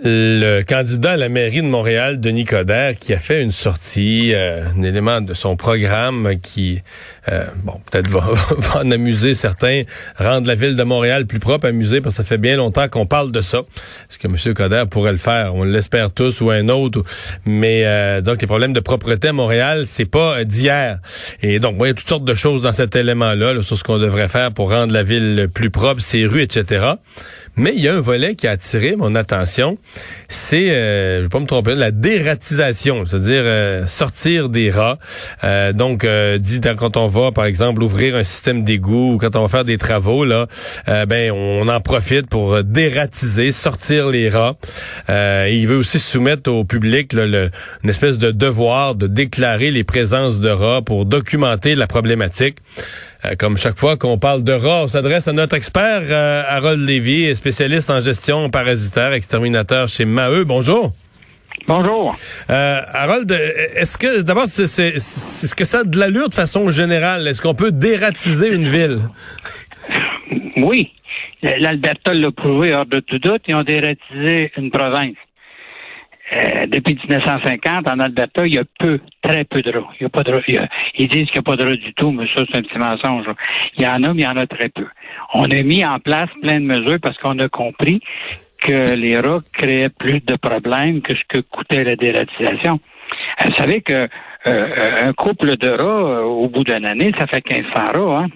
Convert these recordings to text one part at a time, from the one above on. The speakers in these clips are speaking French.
Le candidat à la mairie de Montréal, Denis Coderre, qui a fait une sortie, euh, un élément de son programme qui, euh, bon, peut-être va, en amuser certains, rendre la ville de Montréal plus propre, amuser, parce que ça fait bien longtemps qu'on parle de ça. Est-ce que M. Coderre pourrait le faire? On l'espère tous ou un autre. Mais euh, donc, les problèmes de propreté à Montréal, c'est pas d'hier. Et donc, il y a toutes sortes de choses dans cet élément-là, là, sur ce qu'on devrait faire pour rendre la ville plus propre, ses rues, etc. Mais il y a un volet qui a attiré mon attention, c'est, euh, je vais pas me tromper, la dératisation, c'est-à-dire euh, sortir des rats. Euh, donc, euh, dit quand on va, par exemple, ouvrir un système d'égout ou quand on va faire des travaux, là, ben on en profite pour dératiser, sortir les rats. il veut aussi soumettre au public une espèce de devoir de déclarer les présences de rats pour documenter la problématique. Euh, comme chaque fois qu'on parle de rats, on s'adresse à notre expert euh, Harold Lévy, spécialiste en gestion parasitaire, exterminateur chez Maheu. Bonjour. Bonjour. Euh, Harold, est-ce que d'abord c'est ce que ça a de l'allure de façon générale? Est-ce qu'on peut dératiser une ville? Oui, l'Alberta l'a prouvé hors de tout doute. Ils ont dératisé une province. Euh, depuis 1950, en Alberta, il y a peu, très peu de rats. Il y a pas de ils disent qu'il n'y a pas de rats du tout, mais ça, c'est un petit mensonge. Il y en a, mais il y en a très peu. On a mis en place plein de mesures parce qu'on a compris que les rats créaient plus de problèmes que ce que coûtait la dératisation. Vous savez que euh, un couple de rats, euh, au bout d'une année, ça fait 1500 rats. Hein?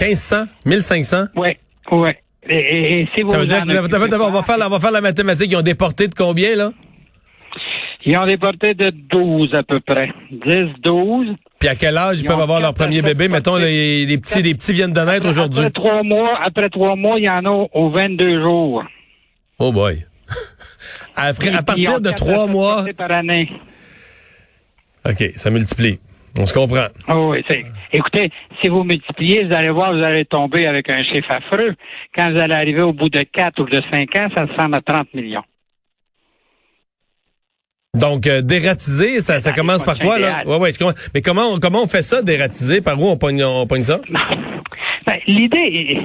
1500? 1500? Oui, oui. Et, et, si vous ça veut dire on va, faire, on va faire la mathématique. Ils ont déporté de combien, là? Ils ont déporté de 12 à peu près. 10, 12. Puis à quel âge ils, peuvent avoir leur premier bébé? Mettons, les, petits, les petits viennent de naître aujourd'hui. Après trois mois, après trois mois, il y en a aux 22 jours. Oh boy. Après, à partir de trois mois. Par année. OK, ça multiplie. On se comprend. Oh oui, écoutez, si vous multipliez, vous allez voir, vous allez tomber avec un chiffre affreux. Quand vous allez arriver au bout de 4 ou de 5 ans, ça ressemble à 30 millions. Donc, euh, dératiser, ça, ça commence par quoi, là? Ouais, ouais, mais comment, comment on fait ça, dératiser? Par où on pogne, on pogne ça? Ben, L'idée,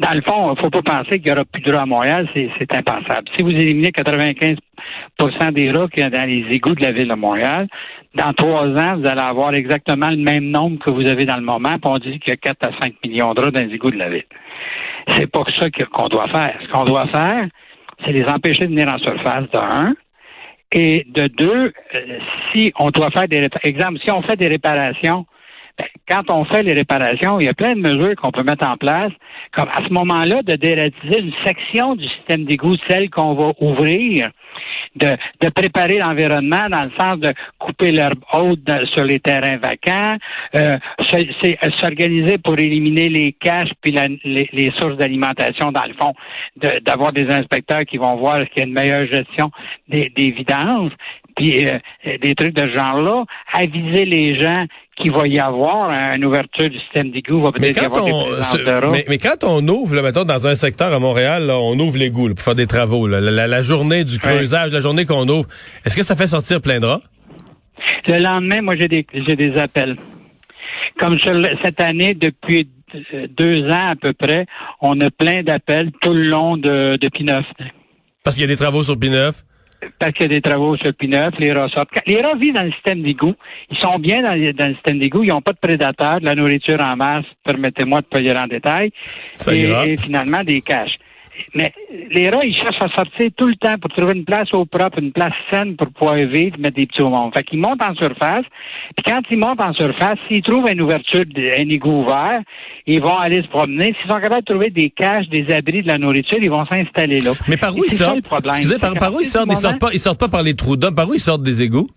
dans le fond, il faut pas penser qu'il y aura plus de rats à Montréal, c'est impensable. Si vous éliminez 95% des rats qu'il y a dans les égouts de la ville de Montréal, dans trois ans, vous allez avoir exactement le même nombre que vous avez dans le moment, puis on dit qu'il y a 4 à 5 millions de rats dans les égouts de la ville. C'est pas ça qu'on doit faire. Ce qu'on doit faire, c'est les empêcher de venir en surface, de un, et de deux, euh, si on doit faire des exemple, si on fait des réparations, ben, quand on fait les réparations, il y a plein de mesures qu'on peut mettre en place, comme à ce moment-là, de dératiser une section du système d'égout, celle qu'on va ouvrir, de, de préparer l'environnement dans le sens de couper l'herbe haute sur les terrains vacants, euh, s'organiser pour éliminer les caches puis les, les, sources d'alimentation dans le fond, d'avoir des inspecteurs qui vont voir qu'il y a une meilleure gestion des, des vidanges, puis euh, des trucs de ce genre-là, aviser les gens qu'il va y avoir une ouverture du système d'égout, va peut-être y avoir des mais, mais, quand on ouvre, là, mettons, dans un secteur à Montréal, on ouvre l'égout pour faire des travaux, la, la, journée du creusage, la journée qu'on ouvre, est-ce que ça fait sortir plein de rats? Le lendemain, moi, j'ai des, j'ai des appels. Comme cette année, depuis deux ans à peu près, on a plein d'appels tout le long de, de P9. Parce qu'il y a des travaux sur P9? Parce qu'il y a des travaux sur P9, les rats sortent. Les rats vivent dans le système d'égout. Ils sont bien dans, le système d'égout. Ils n'ont pas de prédateurs, de la nourriture en masse, permettez-moi de payer en détail. et, finalement, des caches. Mais les rats, ils cherchent à sortir tout le temps pour trouver une place au propre, une place saine pour pouvoir vivre, mettre des petits au monde. Fait qu'ils montent en surface. Puis quand ils montent en surface, s'ils trouvent une ouverture, un égout ouvert, ils vont aller se promener. S'ils sont capables de trouver des caches, des abris, de la nourriture, ils vont s'installer là. Mais par où ils sortent? Excusez, par, où ils sortent? Ils sortent pas, ils sortent pas par les trous d'hommes. Par où ils sortent des égouts?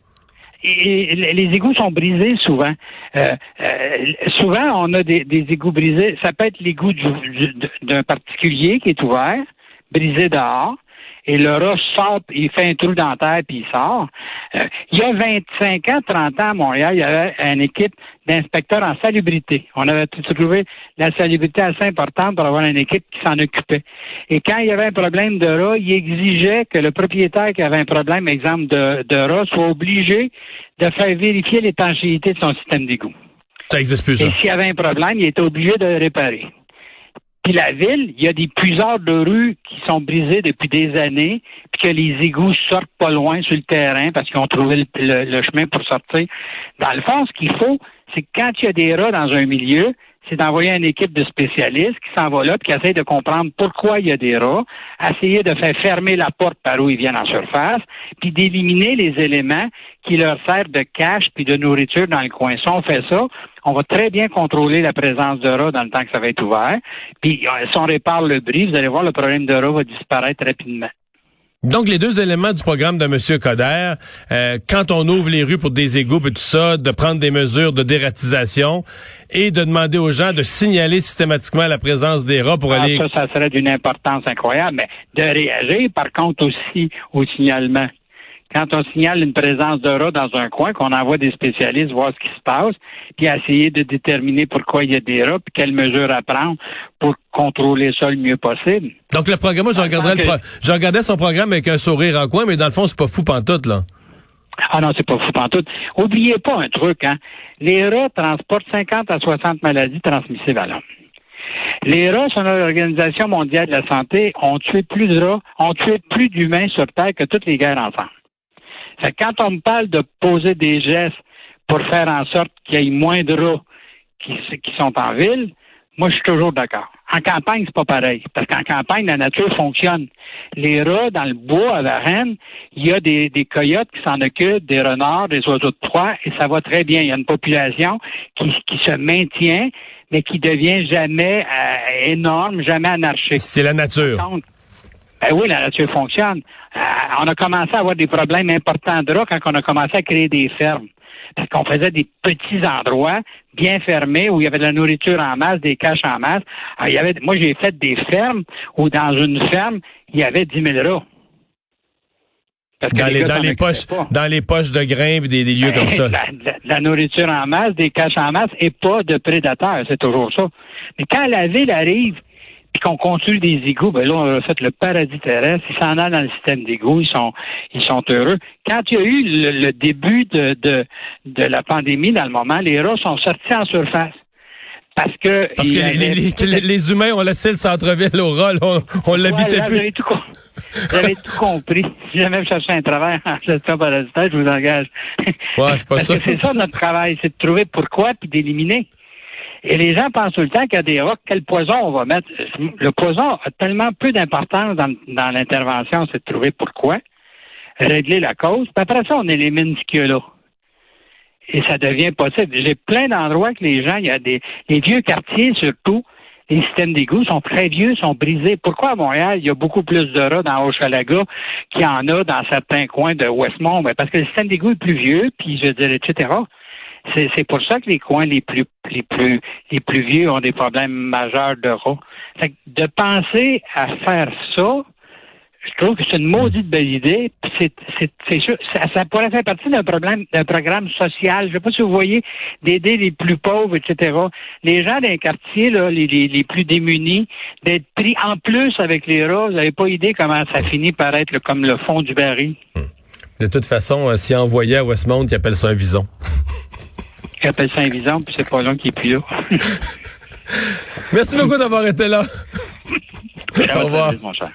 Et les égouts sont brisés souvent. Euh, euh, souvent, on a des, égouts brisés. Ça peut être l'égout d'un particulier qui est ouvert, brisé dehors et le rat sort, il fait un trou dans la terre, puis il sort. Euh, il y a 25 ans, 30 ans à Montréal, il y avait une équipe d'inspecteurs en salubrité. On avait trouvé la salubrité assez importante pour avoir une équipe qui s'en occupait. Et quand il y avait un problème de rat, il exigeait que le propriétaire qui avait un problème, exemple de, de rat, soit obligé de faire vérifier l'étanchéité de son système d'égout. Ça existe plus, Et s'il y avait un problème, il était obligé de le réparer. Puis la ville, il y a des puiseurs de rue qui sont brisés depuis des années, puis que les égouts sortent pas loin sur le terrain parce qu'ils ont trouvé le, chemin pour sortir. Dans le fond, ce qu'il faut, c'est que quand il y a des rats dans un milieu, c'est d'envoyer une équipe de spécialistes qui s'en va là, puis qui essaie de comprendre pourquoi il y a des rats, essayer de faire fermer la porte par où ils viennent en surface, puis d'éliminer les éléments qui leur servent de cache puis de nourriture dans le coin. Si on fait ça, on va très bien contrôler la présence de rats dans le temps que ça va être ouvert. Puis euh, si on répare le bris, vous allez voir, le problème de rats va disparaître rapidement. Donc, les deux éléments du programme de M. Coder, euh, quand on ouvre les rues pour des égouts et tout ça, de prendre des mesures de dératisation et de demander aux gens de signaler systématiquement la présence des rats pour ah, aller... Ça, ça serait d'une importance incroyable, mais de réagir, par contre, aussi au signalement quand on signale une présence de rats dans un coin, qu'on envoie des spécialistes voir ce qui se passe, puis essayer de déterminer pourquoi il y a des rats, puis quelles mesures à prendre pour contrôler ça le mieux possible. Donc le programme, je regardais, son programme avec un sourire en coin, mais dans le fond, c'est pas fou pantoute, là. Ah non, c'est pas fou pantoute. Oubliez pas un truc, hein. Les rats transportent 50 à 60 maladies transmissibles à l'homme. Les rats, selon l'Organisation mondiale de la santé, ont tué plus de rats, ont tué plus d'humains sur Terre que toutes les guerres ensemble quand on me parle de poser des gestes pour faire en sorte qu'il y ait moins de rats qui, sont en ville, moi, je suis toujours d'accord. En campagne, c'est pas pareil. Parce qu'en campagne, la nature fonctionne. Les rats, dans le bois, à la reine, il y a des, coyotes qui s'en occupent, des renards, des oiseaux de proie, et ça va très bien. Il y a une population qui, se maintient, mais qui devient jamais euh, énorme, jamais anarchique. C'est la nature. Ben oui, la nature fonctionne. Euh, on a commencé à avoir des problèmes importants de rats quand on a commencé à créer des fermes. Parce qu'on faisait des petits endroits bien fermés où il y avait de la nourriture en masse, des caches en masse. il y avait, moi, j'ai fait des fermes où dans une ferme, il y avait 10 000 rats. Dans les, dans, les poches, dans les poches de grains des, des lieux comme ça. La, la, nourriture en masse, des caches en masse et pas de prédateurs, c'est toujours ça. Mais quand la ville arrive qu'on construit des égouts, ben là, on a fait le paradis terrestre. Ils s'en allent dans le système d'égouts, ils sont, ils sont heureux. Quand il y a eu le, début de, de, de la pandémie, dans le moment, les rats sont sortis en surface. Parce que, Parce que les, humains ont laissé le centre-ville au rats, on, on l'habitait plus. J'avais tout, tout compris. Si jamais vous cherchez un travail en gestion parasitaire, je vous engage. Ouais, c'est pas ça. c'est ça notre travail, c'est de trouver pourquoi puis d'éliminer. Et les gens pensent tout le temps qu'il y a des rocs, quel poison on va mettre? Le poison a tellement peu d'importance dans, l'intervention, c'est de trouver pourquoi, régler la cause, puis après ça, on élimine ce qu'il y a là. Et ça devient possible. J'ai plein d'endroits que les gens, il y a des les vieux quartiers surtout, les systèmes d'égout sont très vieux, sont brisés. Pourquoi à Montréal, il y a beaucoup plus de rats dans Hochelaga qu'il y en a dans certains coins de Westmont? Ben, parce que le système d'égout est plus vieux, puis je veux dire, etc. C'est pour ça que les coins les plus les plus les plus vieux ont des problèmes majeurs de rats. de penser à faire ça, je trouve que c'est une maudite belle idée. Ça, pourrait faire partie d'un problème, d'un programme social. Je ne sais pas si vous voyez, d'aider les plus pauvres, etc. Les gens d'un quartier, là, les, les, plus démunis, d'être pris en plus avec les rats, vous n'avez pas idée comment ça finit par être comme le fond du baril. De toute façon, euh, si envoyé à Westmount, ils appellent ça un vison. qui appelle ça vison, puis c'est pas long qui est plus là. Merci beaucoup d'avoir été là. Au revoir. Mon cher.